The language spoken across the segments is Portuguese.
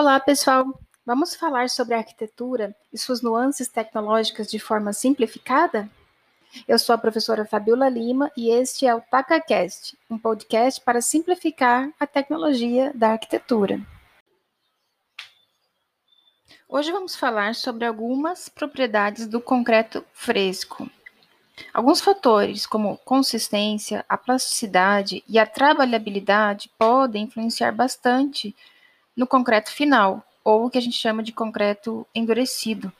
Olá, pessoal! Vamos falar sobre a arquitetura e suas nuances tecnológicas de forma simplificada? Eu sou a professora Fabiola Lima e este é o TacaCast, um podcast para simplificar a tecnologia da arquitetura. Hoje vamos falar sobre algumas propriedades do concreto fresco. Alguns fatores, como consistência, a plasticidade e a trabalhabilidade, podem influenciar bastante no concreto final, ou o que a gente chama de concreto endurecido.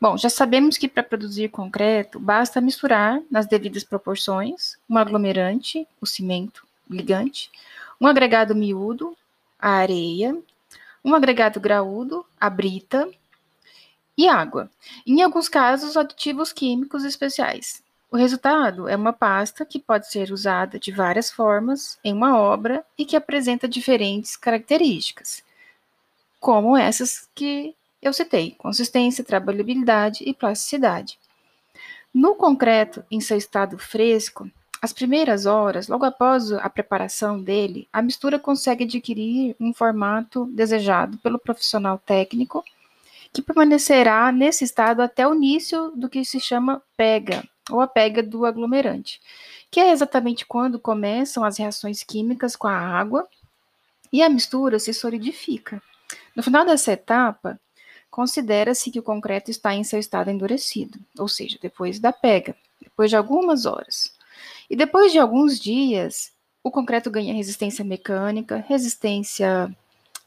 Bom, já sabemos que para produzir concreto basta misturar nas devidas proporções um aglomerante, o cimento, o ligante, um agregado miúdo, a areia, um agregado graúdo, a brita, e água. Em alguns casos, aditivos químicos especiais. O resultado é uma pasta que pode ser usada de várias formas em uma obra e que apresenta diferentes características, como essas que eu citei: consistência, trabalhabilidade e plasticidade. No concreto, em seu estado fresco, as primeiras horas, logo após a preparação dele, a mistura consegue adquirir um formato desejado pelo profissional técnico, que permanecerá nesse estado até o início do que se chama pega, ou a pega do aglomerante, que é exatamente quando começam as reações químicas com a água e a mistura se solidifica. No final dessa etapa, considera-se que o concreto está em seu estado endurecido, ou seja, depois da pega, depois de algumas horas. E depois de alguns dias, o concreto ganha resistência mecânica, resistência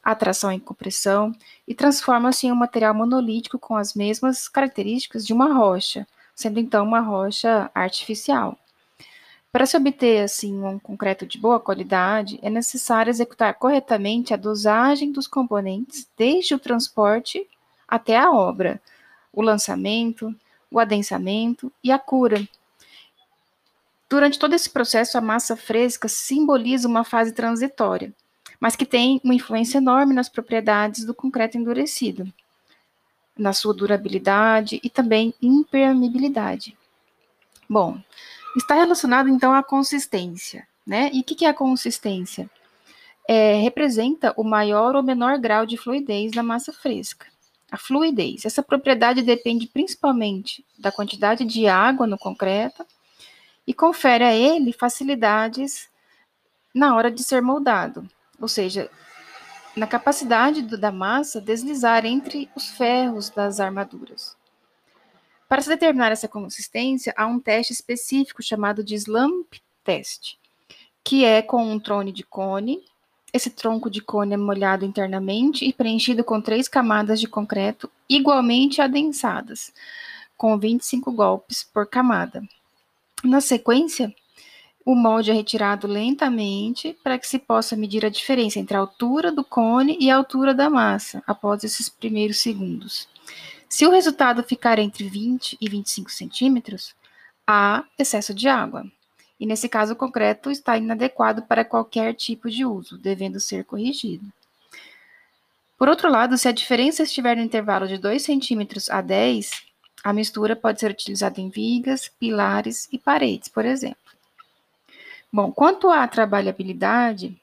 à tração e compressão e transforma-se em um material monolítico com as mesmas características de uma rocha, sendo então uma rocha artificial. Para se obter assim um concreto de boa qualidade, é necessário executar corretamente a dosagem dos componentes, desde o transporte até a obra, o lançamento, o adensamento e a cura. Durante todo esse processo, a massa fresca simboliza uma fase transitória, mas que tem uma influência enorme nas propriedades do concreto endurecido na sua durabilidade e também impermeabilidade. Bom, está relacionado então à consistência, né? E o que, que é a consistência? É, representa o maior ou menor grau de fluidez da massa fresca. A fluidez, essa propriedade depende principalmente da quantidade de água no concreto e confere a ele facilidades na hora de ser moldado, ou seja, na capacidade do, da massa deslizar entre os ferros das armaduras. Para se determinar essa consistência, há um teste específico chamado de slump test, que é com um trone de cone. Esse tronco de cone é molhado internamente e preenchido com três camadas de concreto igualmente adensadas, com 25 golpes por camada. Na sequência, o molde é retirado lentamente para que se possa medir a diferença entre a altura do cone e a altura da massa após esses primeiros segundos. Se o resultado ficar entre 20 e 25 centímetros, há excesso de água. E nesse caso, concreto está inadequado para qualquer tipo de uso, devendo ser corrigido. Por outro lado, se a diferença estiver no intervalo de 2 centímetros a 10, a mistura pode ser utilizada em vigas, pilares e paredes, por exemplo. Bom, quanto à trabalhabilidade,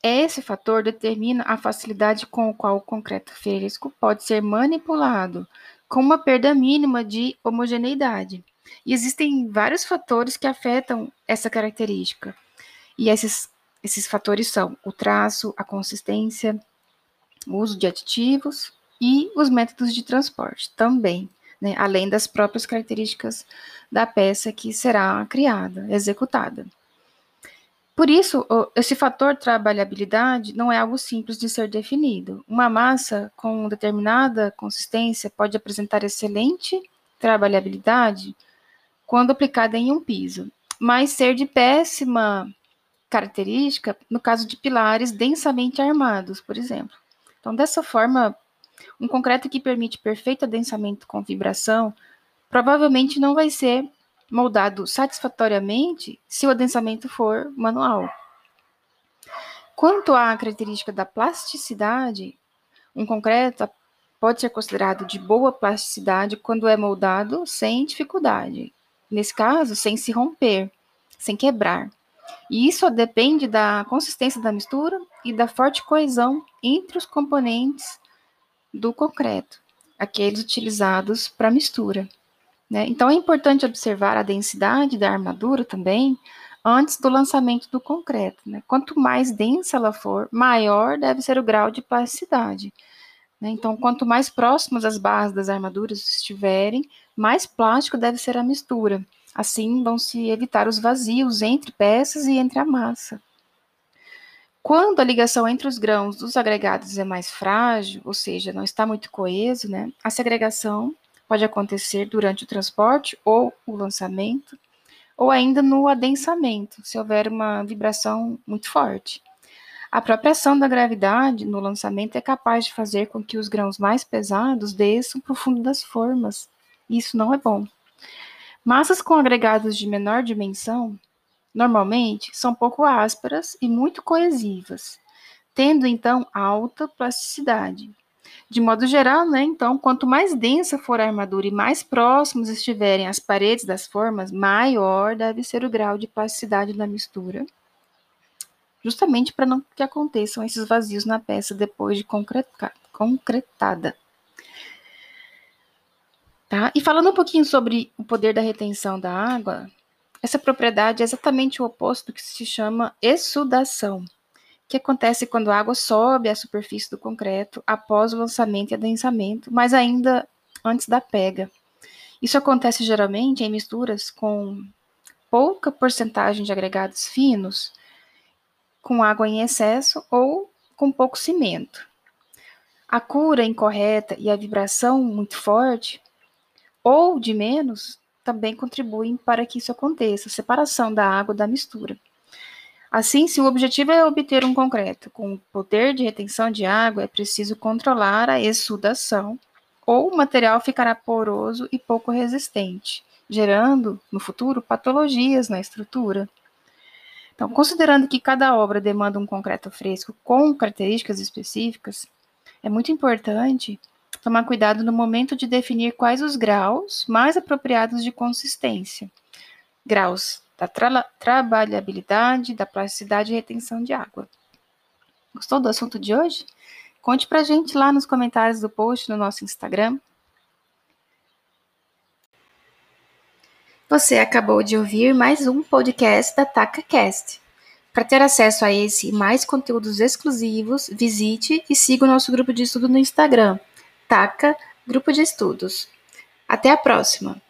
esse fator determina a facilidade com a qual o concreto fresco pode ser manipulado, com uma perda mínima de homogeneidade. E existem vários fatores que afetam essa característica. E esses, esses fatores são o traço, a consistência, o uso de aditivos e os métodos de transporte também, né, além das próprias características da peça que será criada, executada. Por isso, esse fator trabalhabilidade não é algo simples de ser definido. Uma massa com determinada consistência pode apresentar excelente trabalhabilidade quando aplicada em um piso, mas ser de péssima característica no caso de pilares densamente armados, por exemplo. Então, dessa forma, um concreto que permite perfeito adensamento com vibração provavelmente não vai ser moldado satisfatoriamente se o adensamento for manual. Quanto à característica da plasticidade, um concreto pode ser considerado de boa plasticidade quando é moldado sem dificuldade. Nesse caso, sem se romper, sem quebrar. E isso depende da consistência da mistura e da forte coesão entre os componentes do concreto, aqueles utilizados para mistura. Né? Então é importante observar a densidade da armadura também antes do lançamento do concreto. Né? Quanto mais densa ela for, maior deve ser o grau de plasticidade. Né? Então, quanto mais próximas as barras das armaduras estiverem, mais plástico deve ser a mistura. Assim, vão se evitar os vazios entre peças e entre a massa. Quando a ligação entre os grãos dos agregados é mais frágil, ou seja, não está muito coeso, né, a segregação pode acontecer durante o transporte ou o lançamento, ou ainda no adensamento, se houver uma vibração muito forte. A própria ação da gravidade no lançamento é capaz de fazer com que os grãos mais pesados desçam para o fundo das formas. Isso não é bom. Massas com agregados de menor dimensão, normalmente, são pouco ásperas e muito coesivas, tendo então alta plasticidade. De modo geral, né, então, quanto mais densa for a armadura e mais próximos estiverem as paredes das formas, maior deve ser o grau de plasticidade da mistura justamente para não que aconteçam esses vazios na peça depois de concretada. Tá? E falando um pouquinho sobre o poder da retenção da água, essa propriedade é exatamente o oposto do que se chama exsudação, que acontece quando a água sobe à superfície do concreto após o lançamento e adensamento, mas ainda antes da pega. Isso acontece geralmente em misturas com pouca porcentagem de agregados finos, com água em excesso ou com pouco cimento. A cura incorreta e a vibração muito forte, ou de menos, também contribuem para que isso aconteça, a separação da água da mistura. Assim, se o objetivo é obter um concreto com poder de retenção de água, é preciso controlar a exsudação, ou o material ficará poroso e pouco resistente, gerando, no futuro, patologias na estrutura. Então, considerando que cada obra demanda um concreto fresco com características específicas, é muito importante tomar cuidado no momento de definir quais os graus mais apropriados de consistência. Graus da tra trabalhabilidade, da plasticidade e retenção de água. Gostou do assunto de hoje? Conte pra gente lá nos comentários do post no nosso Instagram. Você acabou de ouvir mais um podcast da TacaCast. Para ter acesso a esse e mais conteúdos exclusivos, visite e siga o nosso grupo de estudo no Instagram, Taca Grupo de Estudos. Até a próxima!